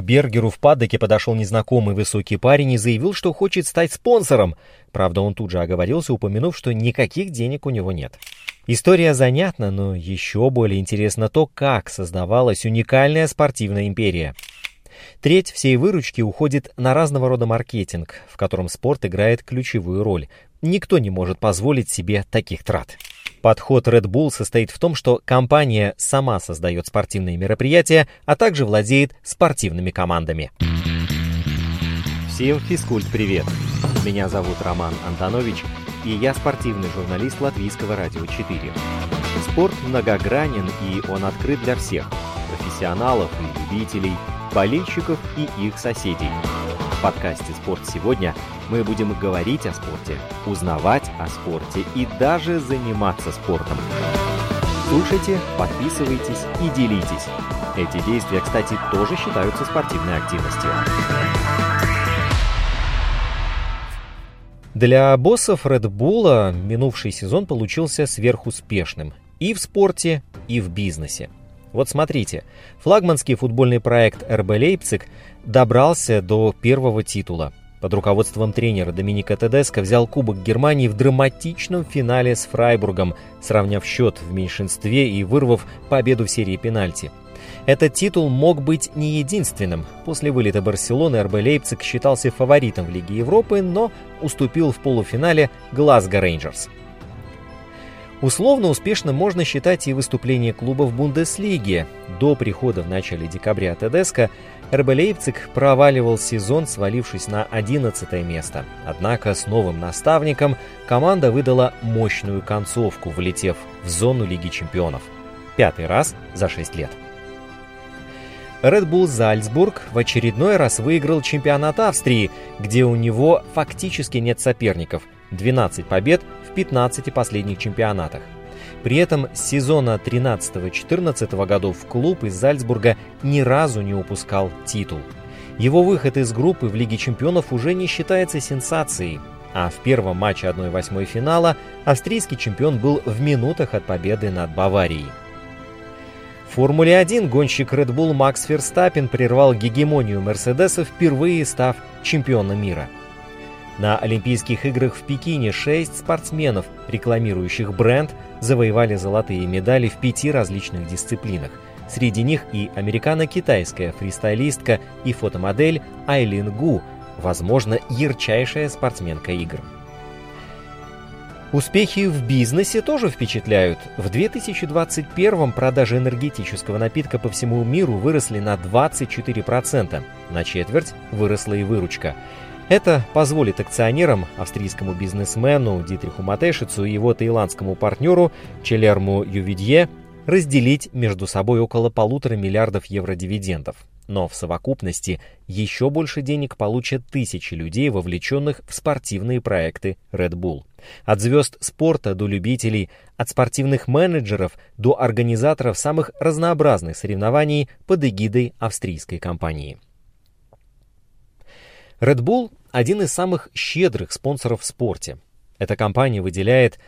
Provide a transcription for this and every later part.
К Бергеру в паддоке подошел незнакомый высокий парень и заявил, что хочет стать спонсором. Правда, он тут же оговорился, упомянув, что никаких денег у него нет. История занятна, но еще более интересно то, как создавалась уникальная спортивная империя. Треть всей выручки уходит на разного рода маркетинг, в котором спорт играет ключевую роль. Никто не может позволить себе таких трат. Подход Red Bull состоит в том, что компания сама создает спортивные мероприятия, а также владеет спортивными командами. Всем физкульт-привет! Меня зовут Роман Антонович, и я спортивный журналист Латвийского радио 4. Спорт многогранен, и он открыт для всех – профессионалов и любителей, болельщиков и их соседей – в подкасте «Спорт сегодня» мы будем говорить о спорте, узнавать о спорте и даже заниматься спортом. Слушайте, подписывайтесь и делитесь. Эти действия, кстати, тоже считаются спортивной активностью. Для боссов Red Bull минувший сезон получился сверхуспешным и в спорте, и в бизнесе. Вот смотрите, флагманский футбольный проект РБ Лейпциг добрался до первого титула. Под руководством тренера Доминика Тедеско взял Кубок Германии в драматичном финале с Фрайбургом, сравняв счет в меньшинстве и вырвав победу в серии пенальти. Этот титул мог быть не единственным. После вылета Барселоны РБ Лейпциг считался фаворитом в Лиге Европы, но уступил в полуфинале Глазго Рейнджерс. Условно успешным можно считать и выступление клуба в Бундеслиге. До прихода в начале декабря Тедеско РБ Лейпциг проваливал сезон, свалившись на 11 место. Однако с новым наставником команда выдала мощную концовку, влетев в зону Лиги чемпионов. Пятый раз за 6 лет. Red Bull Зальцбург в очередной раз выиграл чемпионат Австрии, где у него фактически нет соперников. 12 побед в 15 последних чемпионатах. При этом с сезона 13-14 годов клуб из Зальцбурга ни разу не упускал титул. Его выход из группы в Лиге чемпионов уже не считается сенсацией, а в первом матче 1-8 финала австрийский чемпион был в минутах от победы над Баварией. В Формуле-1 гонщик Red Bull Макс Ферстаппин прервал гегемонию Мерседеса, впервые став чемпионом мира – на Олимпийских играх в Пекине шесть спортсменов, рекламирующих бренд, завоевали золотые медали в пяти различных дисциплинах. Среди них и американо-китайская фристайлистка и фотомодель Айлин Гу, возможно, ярчайшая спортсменка игр. Успехи в бизнесе тоже впечатляют. В 2021 продажи энергетического напитка по всему миру выросли на 24%. На четверть выросла и выручка. Это позволит акционерам, австрийскому бизнесмену Дитриху Матешицу и его таиландскому партнеру Челерму Ювидье разделить между собой около полутора миллиардов евро дивидендов. Но в совокупности еще больше денег получат тысячи людей, вовлеченных в спортивные проекты Red Bull. От звезд спорта до любителей, от спортивных менеджеров до организаторов самых разнообразных соревнований под эгидой австрийской компании. Red Bull – один из самых щедрых спонсоров в спорте. Эта компания выделяет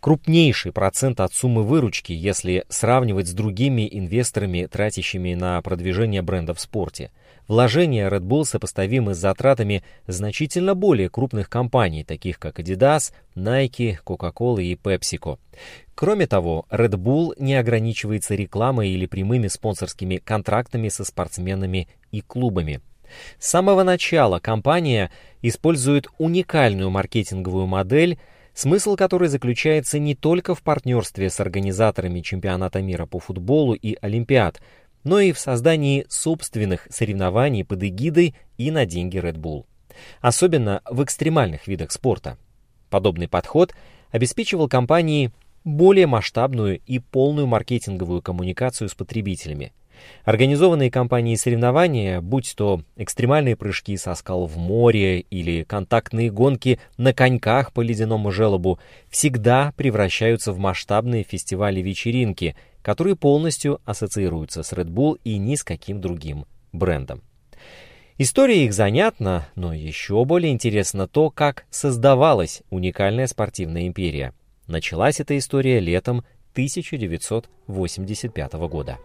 крупнейший процент от суммы выручки, если сравнивать с другими инвесторами, тратящими на продвижение бренда в спорте. Вложения Red Bull сопоставимы с затратами значительно более крупных компаний, таких как Adidas, Nike, Coca-Cola и PepsiCo. Кроме того, Red Bull не ограничивается рекламой или прямыми спонсорскими контрактами со спортсменами и клубами. С самого начала компания использует уникальную маркетинговую модель, смысл которой заключается не только в партнерстве с организаторами чемпионата мира по футболу и Олимпиад, но и в создании собственных соревнований под эгидой и на деньги Red Bull. Особенно в экстремальных видах спорта. Подобный подход обеспечивал компании более масштабную и полную маркетинговую коммуникацию с потребителями – Организованные компании соревнования, будь то экстремальные прыжки со скал в море или контактные гонки на коньках по ледяному желобу, всегда превращаются в масштабные фестивали-вечеринки, которые полностью ассоциируются с Red Bull и ни с каким другим брендом. История их занятна, но еще более интересно то, как создавалась уникальная спортивная империя. Началась эта история летом 1985 года.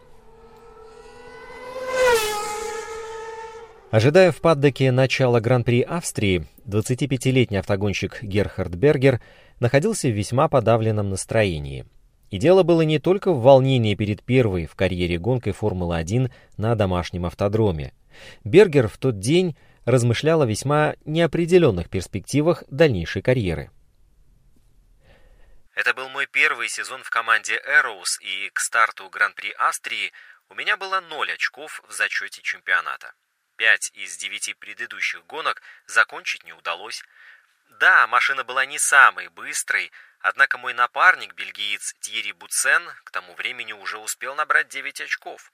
Ожидая в паддоке начала Гран-при Австрии, 25-летний автогонщик Герхард Бергер находился в весьма подавленном настроении. И дело было не только в волнении перед первой в карьере гонкой Формулы-1 на домашнем автодроме. Бергер в тот день размышлял о весьма неопределенных перспективах дальнейшей карьеры. Это был мой первый сезон в команде Эроус, и к старту Гран-при Австрии у меня было ноль очков в зачете чемпионата. Пять из девяти предыдущих гонок закончить не удалось. Да, машина была не самой быстрой, однако мой напарник, бельгиец Тьерри Буцен, к тому времени уже успел набрать 9 очков.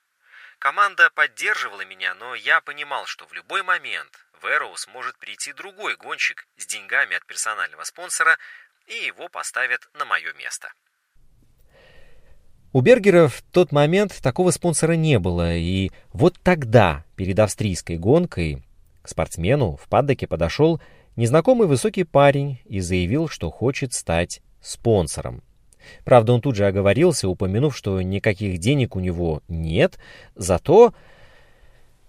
Команда поддерживала меня, но я понимал, что в любой момент в Эроус может прийти другой гонщик с деньгами от персонального спонсора, и его поставят на мое место. У Бергера в тот момент такого спонсора не было, и вот тогда, перед австрийской гонкой, к спортсмену в паддоке подошел незнакомый высокий парень и заявил, что хочет стать спонсором. Правда, он тут же оговорился, упомянув, что никаких денег у него нет, зато...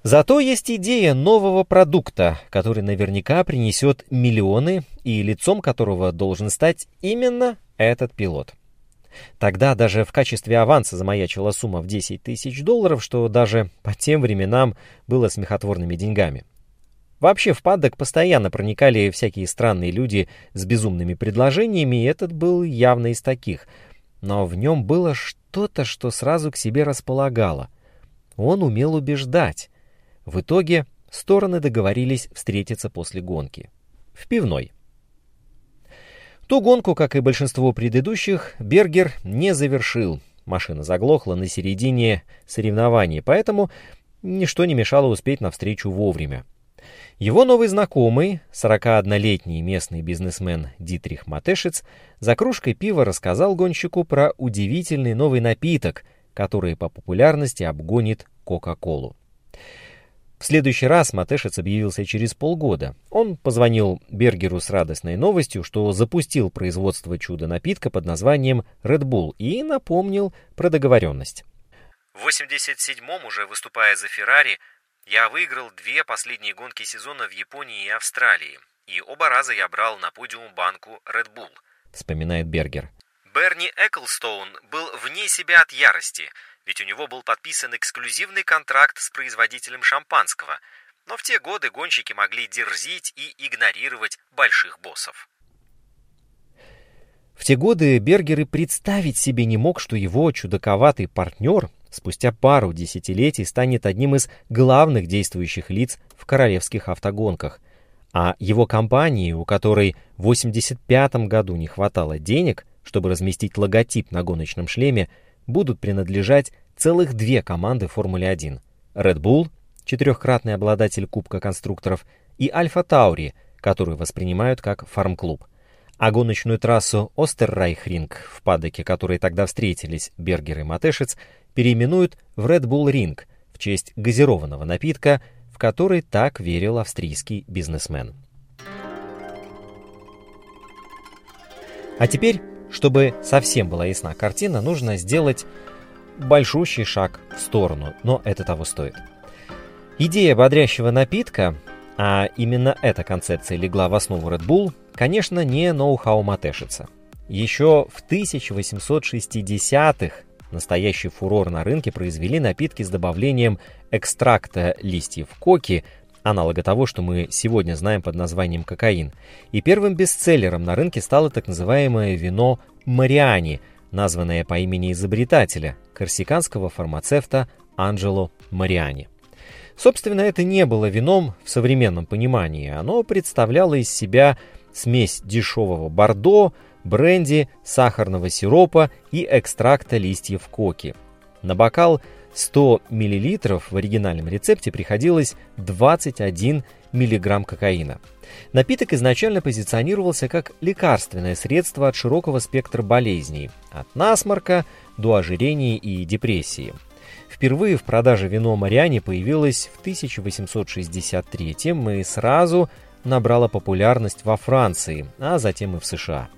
Зато есть идея нового продукта, который наверняка принесет миллионы и лицом которого должен стать именно этот пилот. Тогда даже в качестве аванса замаячила сумма в 10 тысяч долларов, что даже по тем временам было смехотворными деньгами. Вообще в падок постоянно проникали всякие странные люди с безумными предложениями, и этот был явно из таких. Но в нем было что-то, что сразу к себе располагало. Он умел убеждать. В итоге стороны договорились встретиться после гонки. В пивной. Ту гонку, как и большинство предыдущих, Бергер не завершил. Машина заглохла на середине соревнований, поэтому ничто не мешало успеть навстречу вовремя. Его новый знакомый, 41-летний местный бизнесмен Дитрих Матешец, за кружкой пива рассказал гонщику про удивительный новый напиток, который по популярности обгонит Кока-Колу. В следующий раз Матешец объявился через полгода. Он позвонил Бергеру с радостной новостью, что запустил производство чудо-напитка под названием Red Bull и напомнил про договоренность. В 87-м, уже выступая за Феррари, я выиграл две последние гонки сезона в Японии и Австралии, и оба раза я брал на подиум банку Red Bull, вспоминает Бергер. Берни Эклстоун был вне себя от ярости – ведь у него был подписан эксклюзивный контракт с производителем шампанского, но в те годы гонщики могли дерзить и игнорировать больших боссов. В те годы Бергер и представить себе не мог, что его чудаковатый партнер спустя пару десятилетий станет одним из главных действующих лиц в королевских автогонках, а его компании, у которой в 1985 году не хватало денег, чтобы разместить логотип на гоночном шлеме, будут принадлежать целых две команды Формулы-1. Red Bull, четырехкратный обладатель Кубка конструкторов, и Альфа Таури, которую воспринимают как фарм-клуб. А гоночную трассу Остеррайхринг, в падоке которой тогда встретились Бергер и Матешец, переименуют в Red Bull Ring в честь газированного напитка, в который так верил австрийский бизнесмен. А теперь чтобы совсем была ясна картина, нужно сделать большущий шаг в сторону, но это того стоит. Идея бодрящего напитка, а именно эта концепция легла в основу Red Bull, конечно, не ноу-хау Матешица. Еще в 1860-х настоящий фурор на рынке произвели напитки с добавлением экстракта листьев коки – аналога того, что мы сегодня знаем под названием кокаин. И первым бестселлером на рынке стало так называемое вино Мариани, названное по имени изобретателя, корсиканского фармацевта Анджело Мариани. Собственно, это не было вином в современном понимании. Оно представляло из себя смесь дешевого бордо, бренди, сахарного сиропа и экстракта листьев коки. На бокал 100 мл в оригинальном рецепте приходилось 21 мг кокаина. Напиток изначально позиционировался как лекарственное средство от широкого спектра болезней, от насморка до ожирения и депрессии. Впервые в продаже вино Мариани появилось в 1863 и сразу набрало популярность во Франции, а затем и в США.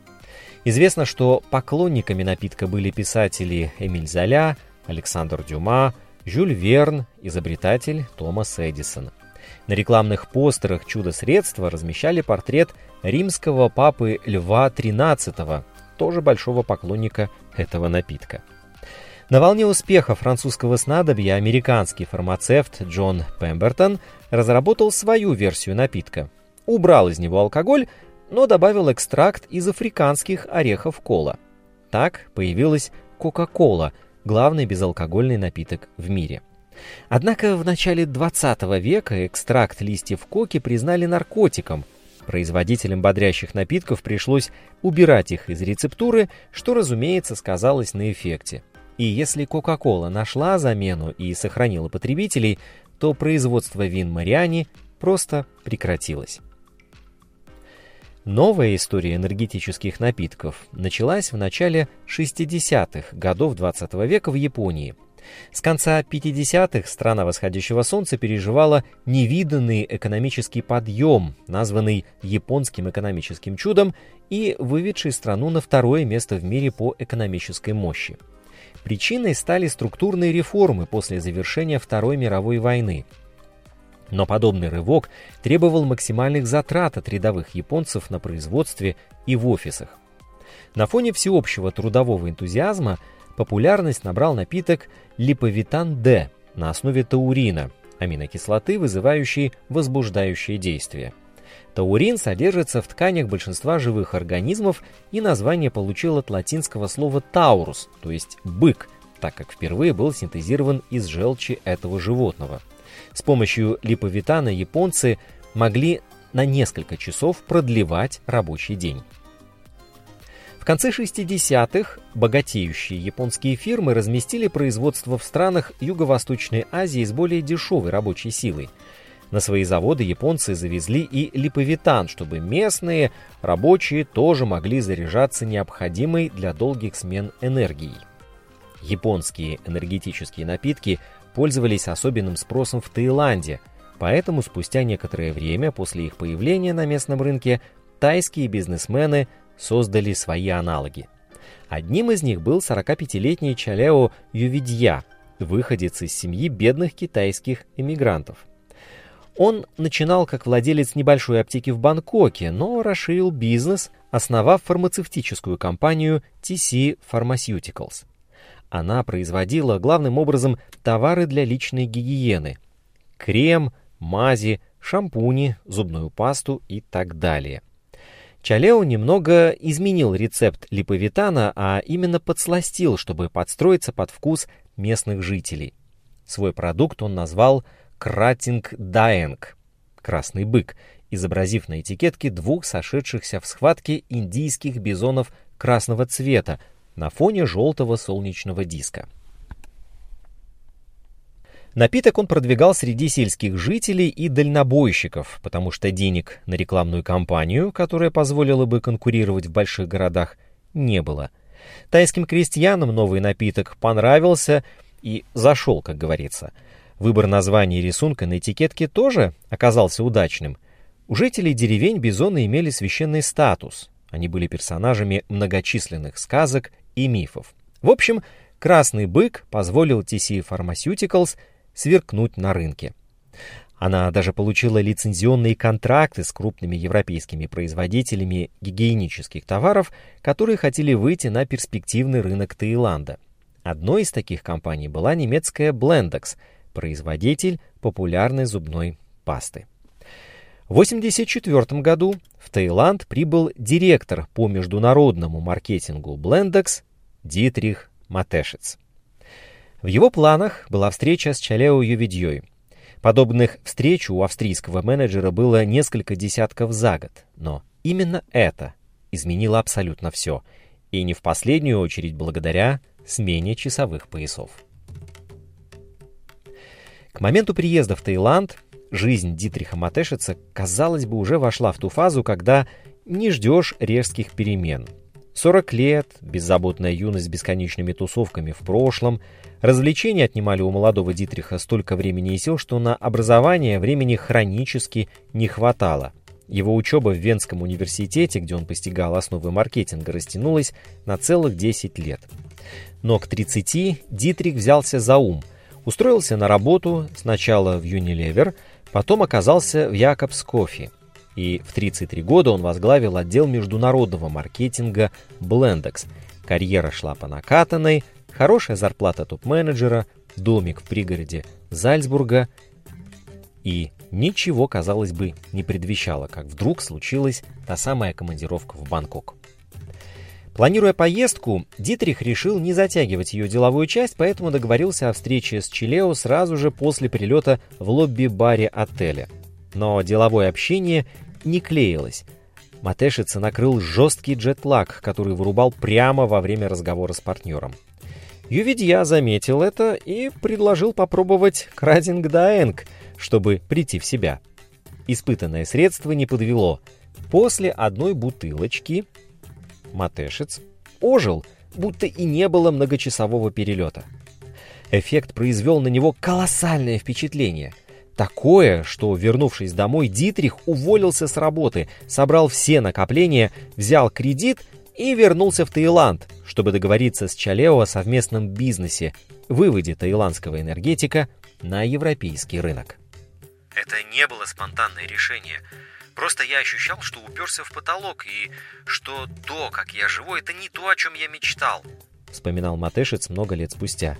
Известно, что поклонниками напитка были писатели Эмиль Золя, Александр Дюма, Жюль Верн, изобретатель Томас Эдисон. На рекламных постерах чудо-средства размещали портрет римского папы Льва XIII, тоже большого поклонника этого напитка. На волне успеха французского снадобья американский фармацевт Джон Пембертон разработал свою версию напитка. Убрал из него алкоголь, но добавил экстракт из африканских орехов кола. Так появилась Кока-Кола, главный безалкогольный напиток в мире. Однако в начале 20 века экстракт листьев коки признали наркотиком. Производителям бодрящих напитков пришлось убирать их из рецептуры, что, разумеется, сказалось на эффекте. И если Coca-Cola нашла замену и сохранила потребителей, то производство вин Мариани просто прекратилось. Новая история энергетических напитков началась в начале 60-х годов 20 века в Японии. С конца 50-х страна восходящего солнца переживала невиданный экономический подъем, названный японским экономическим чудом и выведший страну на второе место в мире по экономической мощи. Причиной стали структурные реформы после завершения Второй мировой войны. Но подобный рывок требовал максимальных затрат от рядовых японцев на производстве и в офисах. На фоне всеобщего трудового энтузиазма популярность набрал напиток липовитан-Д на основе таурина, аминокислоты, вызывающей возбуждающее действие. Таурин содержится в тканях большинства живых организмов, и название получил от латинского слова «таурус», то есть «бык», так как впервые был синтезирован из желчи этого животного. С помощью липовитана японцы могли на несколько часов продлевать рабочий день. В конце 60-х богатеющие японские фирмы разместили производство в странах Юго-Восточной Азии с более дешевой рабочей силой – на свои заводы японцы завезли и липовитан, чтобы местные рабочие тоже могли заряжаться необходимой для долгих смен энергией. Японские энергетические напитки пользовались особенным спросом в Таиланде, поэтому спустя некоторое время после их появления на местном рынке тайские бизнесмены создали свои аналоги. Одним из них был 45-летний Чаляо Ювидья, выходец из семьи бедных китайских эмигрантов – он начинал как владелец небольшой аптеки в Бангкоке, но расширил бизнес, основав фармацевтическую компанию TC Pharmaceuticals. Она производила главным образом товары для личной гигиены – крем, мази, шампуни, зубную пасту и так далее. Чалео немного изменил рецепт липовитана, а именно подсластил, чтобы подстроиться под вкус местных жителей. Свой продукт он назвал – Кратинг Даэнг — красный бык, изобразив на этикетке двух сошедшихся в схватке индийских бизонов красного цвета на фоне желтого солнечного диска. Напиток он продвигал среди сельских жителей и дальнобойщиков, потому что денег на рекламную кампанию, которая позволила бы конкурировать в больших городах, не было. Тайским крестьянам новый напиток понравился и зашел, как говорится – Выбор названия и рисунка на этикетке тоже оказался удачным. У жителей деревень бизоны имели священный статус. Они были персонажами многочисленных сказок и мифов. В общем, красный бык позволил TC Pharmaceuticals сверкнуть на рынке. Она даже получила лицензионные контракты с крупными европейскими производителями гигиенических товаров, которые хотели выйти на перспективный рынок Таиланда. Одной из таких компаний была немецкая Blendex – производитель популярной зубной пасты. В 1984 году в Таиланд прибыл директор по международному маркетингу Blendex Дитрих Матешец. В его планах была встреча с Чалео Ювидьей. Подобных встреч у австрийского менеджера было несколько десятков за год, но именно это изменило абсолютно все, и не в последнюю очередь благодаря смене часовых поясов. К моменту приезда в Таиланд жизнь Дитриха Матешица, казалось бы, уже вошла в ту фазу, когда не ждешь резких перемен. 40 лет, беззаботная юность с бесконечными тусовками в прошлом, развлечения отнимали у молодого Дитриха столько времени и сил, что на образование времени хронически не хватало. Его учеба в Венском университете, где он постигал основы маркетинга, растянулась на целых 10 лет. Но к 30 Дитрих взялся за ум – Устроился на работу сначала в Unilever, Потом оказался в Якобс Кофе, и в 33 года он возглавил отдел международного маркетинга Blendex. Карьера шла по накатанной, хорошая зарплата топ-менеджера, домик в пригороде Зальцбурга и ничего, казалось бы, не предвещало, как вдруг случилась та самая командировка в Бангкок. Планируя поездку, Дитрих решил не затягивать ее деловую часть, поэтому договорился о встрече с Чилео сразу же после прилета в лобби-баре отеля. Но деловое общение не клеилось. Матешица накрыл жесткий джетлаг, который вырубал прямо во время разговора с партнером. Ювидья заметил это и предложил попробовать крадинг-даэнг, чтобы прийти в себя. Испытанное средство не подвело. После одной бутылочки Матешец ожил, будто и не было многочасового перелета. Эффект произвел на него колоссальное впечатление. Такое, что, вернувшись домой, Дитрих уволился с работы, собрал все накопления, взял кредит и вернулся в Таиланд, чтобы договориться с Чалео о совместном бизнесе, выводе таиландского энергетика на европейский рынок. Это не было спонтанное решение – Просто я ощущал, что уперся в потолок, и что то, как я живу, это не то, о чем я мечтал. Вспоминал Матешец много лет спустя.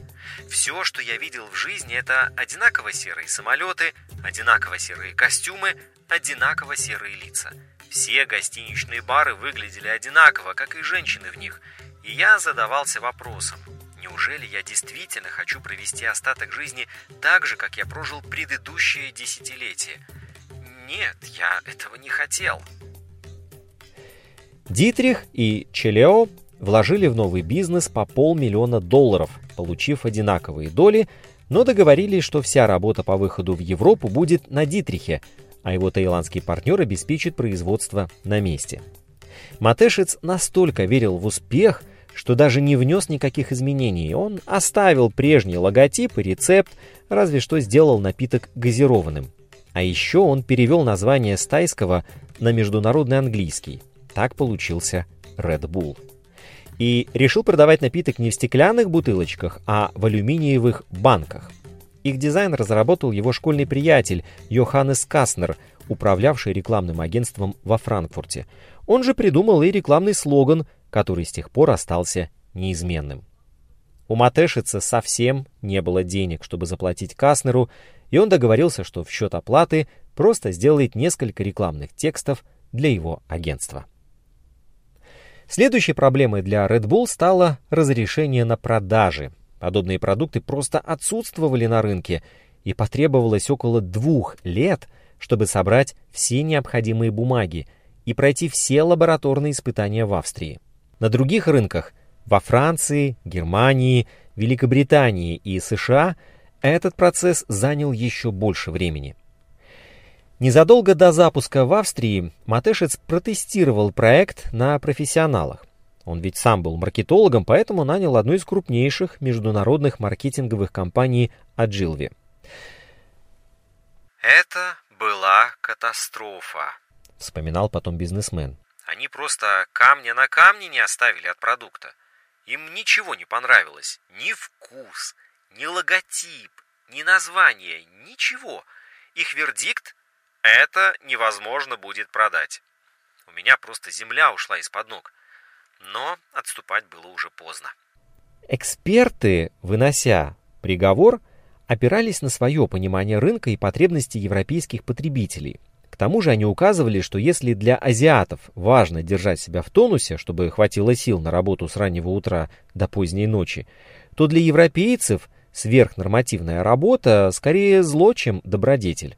Все, что я видел в жизни, это одинаково серые самолеты, одинаково серые костюмы, одинаково серые лица. Все гостиничные бары выглядели одинаково, как и женщины в них. И я задавался вопросом, неужели я действительно хочу провести остаток жизни так же, как я прожил предыдущее десятилетие – нет, я этого не хотел. Дитрих и Челео вложили в новый бизнес по полмиллиона долларов, получив одинаковые доли, но договорились, что вся работа по выходу в Европу будет на Дитрихе, а его таиландский партнер обеспечит производство на месте. Матешец настолько верил в успех, что даже не внес никаких изменений. Он оставил прежний логотип и рецепт, разве что сделал напиток газированным – а еще он перевел название с тайского на международный английский. Так получился Red Bull. И решил продавать напиток не в стеклянных бутылочках, а в алюминиевых банках. Их дизайн разработал его школьный приятель Йоханнес Каснер, управлявший рекламным агентством во Франкфурте. Он же придумал и рекламный слоган, который с тех пор остался неизменным. У Матешица совсем не было денег, чтобы заплатить Каснеру, и он договорился, что в счет оплаты просто сделает несколько рекламных текстов для его агентства. Следующей проблемой для Red Bull стало разрешение на продажи. Подобные продукты просто отсутствовали на рынке, и потребовалось около двух лет, чтобы собрать все необходимые бумаги и пройти все лабораторные испытания в Австрии. На других рынках, во Франции, Германии, Великобритании и США – этот процесс занял еще больше времени. Незадолго до запуска в Австрии Матешец протестировал проект на профессионалах. Он ведь сам был маркетологом, поэтому нанял одну из крупнейших международных маркетинговых компаний Agilvi. «Это была катастрофа», — вспоминал потом бизнесмен. «Они просто камня на камне не оставили от продукта. Им ничего не понравилось. Ни вкус, ни логотип, ни название, ничего. Их вердикт – это невозможно будет продать. У меня просто земля ушла из-под ног. Но отступать было уже поздно. Эксперты, вынося приговор, опирались на свое понимание рынка и потребностей европейских потребителей. К тому же они указывали, что если для азиатов важно держать себя в тонусе, чтобы хватило сил на работу с раннего утра до поздней ночи, то для европейцев – Сверхнормативная работа скорее зло, чем добродетель.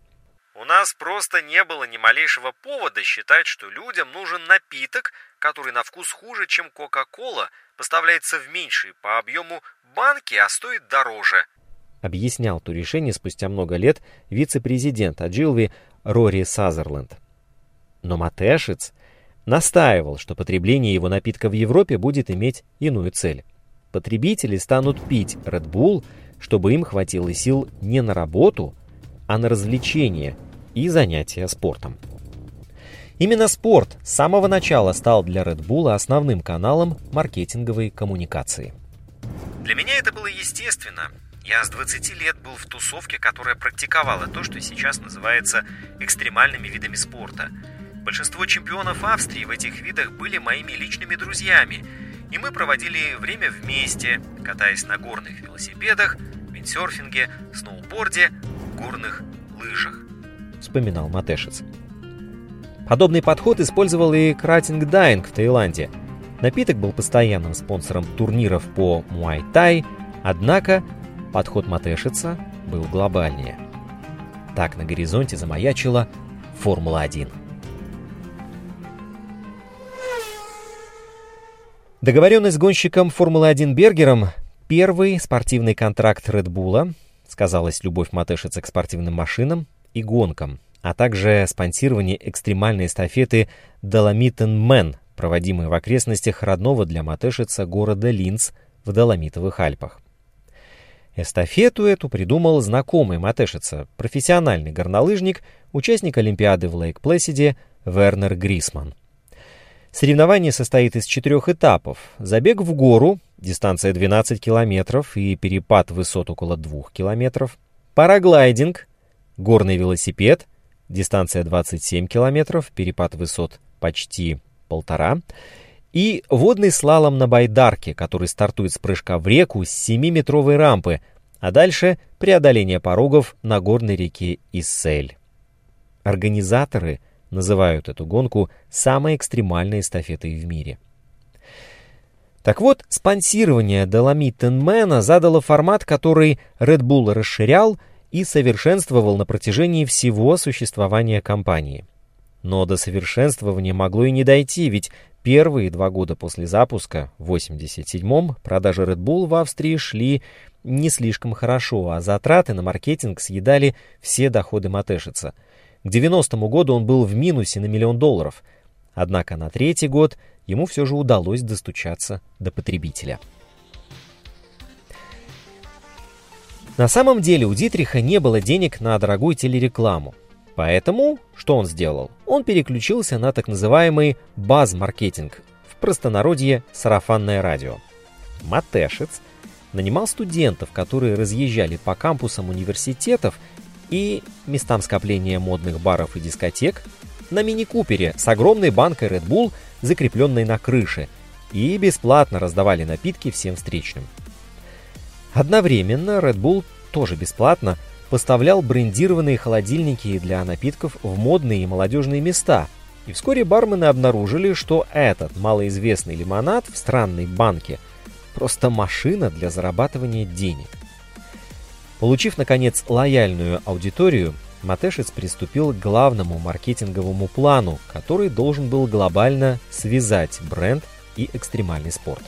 У нас просто не было ни малейшего повода считать, что людям нужен напиток, который на вкус хуже, чем Кока-Кола, поставляется в меньшей по объему банки, а стоит дороже. Объяснял то решение спустя много лет вице-президент Аджилви Рори Сазерленд. Но Матешец настаивал, что потребление его напитка в Европе будет иметь иную цель. Потребители станут пить Red Bull – чтобы им хватило сил не на работу, а на развлечения и занятия спортом. Именно спорт с самого начала стал для Red Bull основным каналом маркетинговой коммуникации. Для меня это было естественно. Я с 20 лет был в тусовке, которая практиковала то, что сейчас называется экстремальными видами спорта. Большинство чемпионов Австрии в этих видах были моими личными друзьями, и мы проводили время вместе, катаясь на горных велосипедах, виндсерфинге, сноуборде, горных лыжах. Вспоминал Матешец. Подобный подход использовал и Кратинг Дайнг в Таиланде. Напиток был постоянным спонсором турниров по муай-тай, однако Подход Матешица был глобальнее. Так на горизонте замаячила Формула-1. Договоренность с гонщиком Формулы-1 Бергером – первый спортивный контракт Редбула, сказалась любовь Матешица к спортивным машинам и гонкам, а также спонсирование экстремальной эстафеты Dolomitenmann, проводимой в окрестностях родного для Матешица города Линц в Доломитовых Альпах. Эстафету эту придумал знакомый Матешица, профессиональный горнолыжник, участник Олимпиады в Лейк-Плэсиде Вернер Грисман. Соревнование состоит из четырех этапов. Забег в гору, дистанция 12 километров и перепад высот около 2 километров. Параглайдинг, горный велосипед, дистанция 27 километров, перепад высот почти полтора. И водный слалом на байдарке, который стартует с прыжка в реку с 7-метровой рампы, а дальше преодоление порогов на горной реке Иссель. Организаторы называют эту гонку самой экстремальной эстафетой в мире. Так вот, спонсирование Доломитенмена задало формат, который Red Bull расширял и совершенствовал на протяжении всего существования компании. Но до совершенствования могло и не дойти, ведь Первые два года после запуска, в 87-м, продажи Red Bull в Австрии шли не слишком хорошо, а затраты на маркетинг съедали все доходы Матешица. К 90-му году он был в минусе на миллион долларов. Однако на третий год ему все же удалось достучаться до потребителя. На самом деле у Дитриха не было денег на дорогую телерекламу. Поэтому что он сделал? Он переключился на так называемый баз-маркетинг, в простонародье сарафанное радио. Матешец нанимал студентов, которые разъезжали по кампусам университетов и местам скопления модных баров и дискотек на мини-купере с огромной банкой Red Bull, закрепленной на крыше, и бесплатно раздавали напитки всем встречным. Одновременно Red Bull тоже бесплатно поставлял брендированные холодильники для напитков в модные и молодежные места. И вскоре бармены обнаружили, что этот малоизвестный лимонад в странной банке просто машина для зарабатывания денег. Получив, наконец, лояльную аудиторию, Матешец приступил к главному маркетинговому плану, который должен был глобально связать бренд и экстремальный спорт.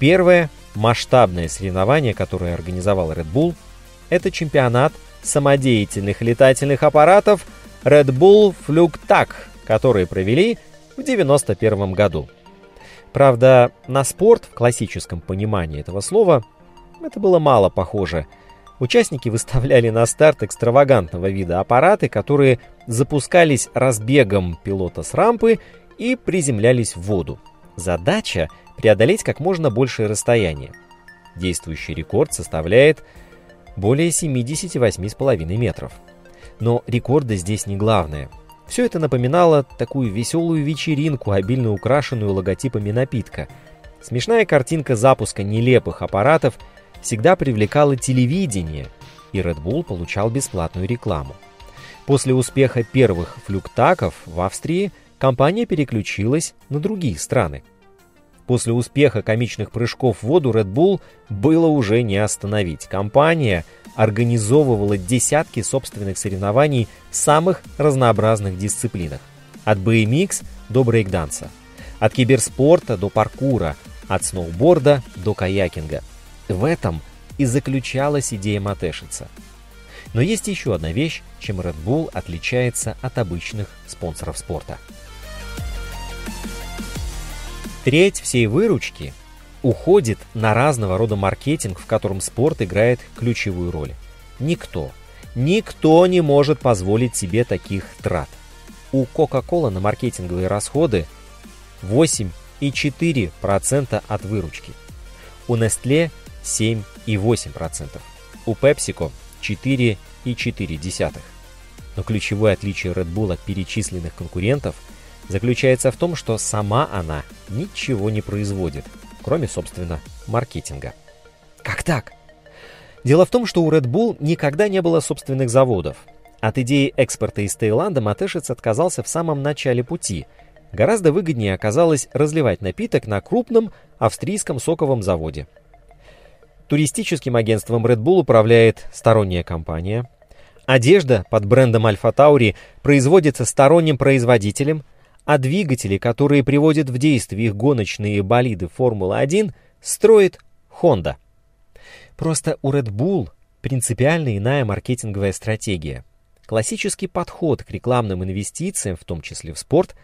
Первое масштабное соревнование, которое организовал Red Bull – это чемпионат самодеятельных летательных аппаратов Red Bull Flugtag, которые провели в 1991 году. Правда, на спорт в классическом понимании этого слова это было мало похоже. Участники выставляли на старт экстравагантного вида аппараты, которые запускались разбегом пилота с рампы и приземлялись в воду. Задача — преодолеть как можно большее расстояние. Действующий рекорд составляет более 78,5 метров. Но рекорды здесь не главное. Все это напоминало такую веселую вечеринку, обильно украшенную логотипами напитка. Смешная картинка запуска нелепых аппаратов всегда привлекала телевидение, и Red Bull получал бесплатную рекламу. После успеха первых флюктаков в Австрии компания переключилась на другие страны. После успеха комичных прыжков в воду Red Bull было уже не остановить. Компания организовывала десятки собственных соревнований в самых разнообразных дисциплинах. От BMX до брейкданса, от киберспорта до паркура, от сноуборда до каякинга. В этом и заключалась идея Матешица. Но есть еще одна вещь, чем Red Bull отличается от обычных спонсоров спорта – Треть всей выручки уходит на разного рода маркетинг, в котором спорт играет ключевую роль. Никто, никто не может позволить себе таких трат. У Coca-Cola на маркетинговые расходы 8,4% от выручки. У Nestle 7,9%. 4,8%. У PepsiCo 4,4%. Но ключевое отличие Red Bull от перечисленных конкурентов заключается в том, что сама она ничего не производит, кроме, собственно, маркетинга. Как так? Дело в том, что у Red Bull никогда не было собственных заводов. От идеи экспорта из Таиланда Матешец отказался в самом начале пути. Гораздо выгоднее оказалось разливать напиток на крупном австрийском соковом заводе. Туристическим агентством Red Bull управляет сторонняя компания. Одежда под брендом Alpha Tauri производится сторонним производителем, а двигатели, которые приводят в действие их гоночные болиды Формулы-1, строит Honda. Просто у Red Bull принципиально иная маркетинговая стратегия. Классический подход к рекламным инвестициям, в том числе в спорт,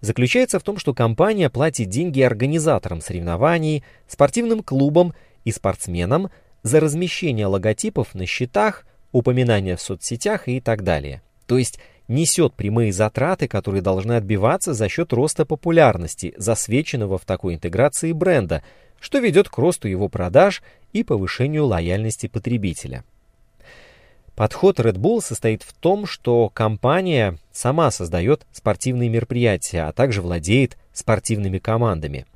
заключается в том, что компания платит деньги организаторам соревнований, спортивным клубам и спортсменам за размещение логотипов на счетах, упоминания в соцсетях и так далее. То есть несет прямые затраты, которые должны отбиваться за счет роста популярности, засвеченного в такой интеграции бренда, что ведет к росту его продаж и повышению лояльности потребителя. Подход Red Bull состоит в том, что компания сама создает спортивные мероприятия, а также владеет спортивными командами.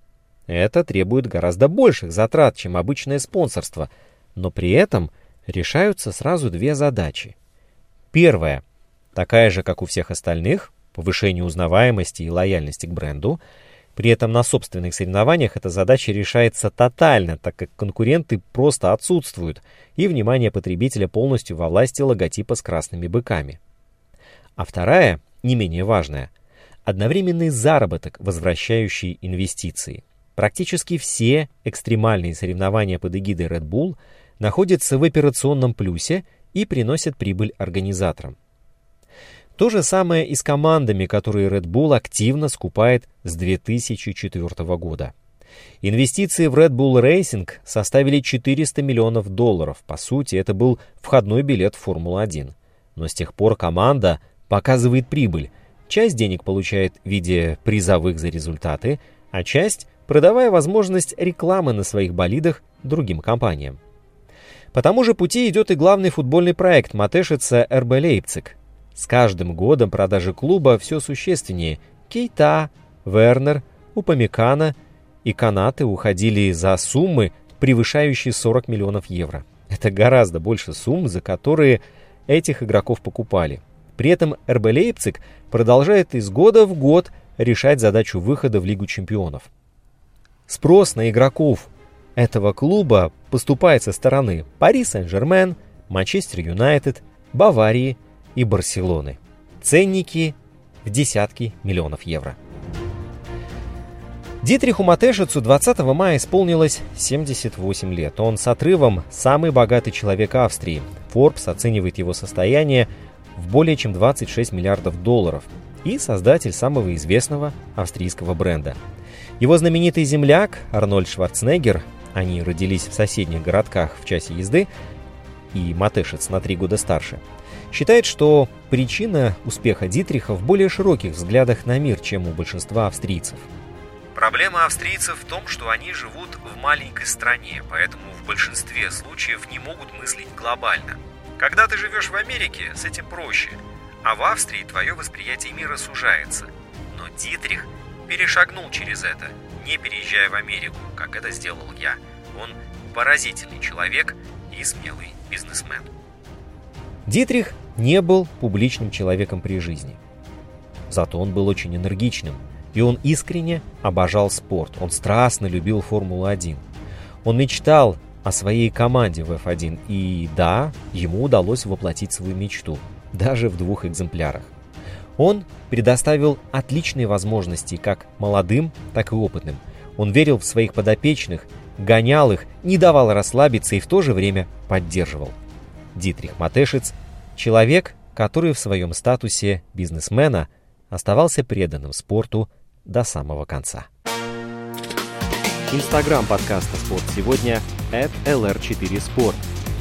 Это требует гораздо больших затрат, чем обычное спонсорство, но при этом решаются сразу две задачи. Первая, такая же, как у всех остальных, повышение узнаваемости и лояльности к бренду – при этом на собственных соревнованиях эта задача решается тотально, так как конкуренты просто отсутствуют, и внимание потребителя полностью во власти логотипа с красными быками. А вторая, не менее важная, одновременный заработок, возвращающий инвестиции. Практически все экстремальные соревнования под эгидой Red Bull находятся в операционном плюсе и приносят прибыль организаторам. То же самое и с командами, которые Red Bull активно скупает с 2004 года. Инвестиции в Red Bull Racing составили 400 миллионов долларов. По сути, это был входной билет в Формулу-1. Но с тех пор команда показывает прибыль. Часть денег получает в виде призовых за результаты, а часть – продавая возможность рекламы на своих болидах другим компаниям. По тому же пути идет и главный футбольный проект Матешица РБ Лейпциг, с каждым годом продажи клуба все существеннее. Кейта, Вернер, Упамекана и Канаты уходили за суммы, превышающие 40 миллионов евро. Это гораздо больше сумм, за которые этих игроков покупали. При этом РБ Лейпциг продолжает из года в год решать задачу выхода в Лигу чемпионов. Спрос на игроков этого клуба поступает со стороны Пари Сен-Жермен, Манчестер Юнайтед, Баварии – и Барселоны. Ценники в десятки миллионов евро. Дитриху Матешицу 20 мая исполнилось 78 лет. Он с отрывом самый богатый человек Австрии. Forbes оценивает его состояние в более чем 26 миллиардов долларов и создатель самого известного австрийского бренда. Его знаменитый земляк Арнольд Шварценеггер, они родились в соседних городках в часе езды, и Матешец на три года старше – считает, что причина успеха Дитриха в более широких взглядах на мир, чем у большинства австрийцев. Проблема австрийцев в том, что они живут в маленькой стране, поэтому в большинстве случаев не могут мыслить глобально. Когда ты живешь в Америке, с этим проще, а в Австрии твое восприятие мира сужается. Но Дитрих перешагнул через это, не переезжая в Америку, как это сделал я. Он поразительный человек и смелый бизнесмен. Дитрих не был публичным человеком при жизни. Зато он был очень энергичным, и он искренне обожал спорт. Он страстно любил Формулу-1. Он мечтал о своей команде в F1, и да, ему удалось воплотить свою мечту, даже в двух экземплярах. Он предоставил отличные возможности как молодым, так и опытным. Он верил в своих подопечных, гонял их, не давал расслабиться и в то же время поддерживал. Дитрих Матешиц – человек, который в своем статусе бизнесмена оставался преданным спорту до самого конца. Инстаграм подкаста «Спорт сегодня» at lr4sport.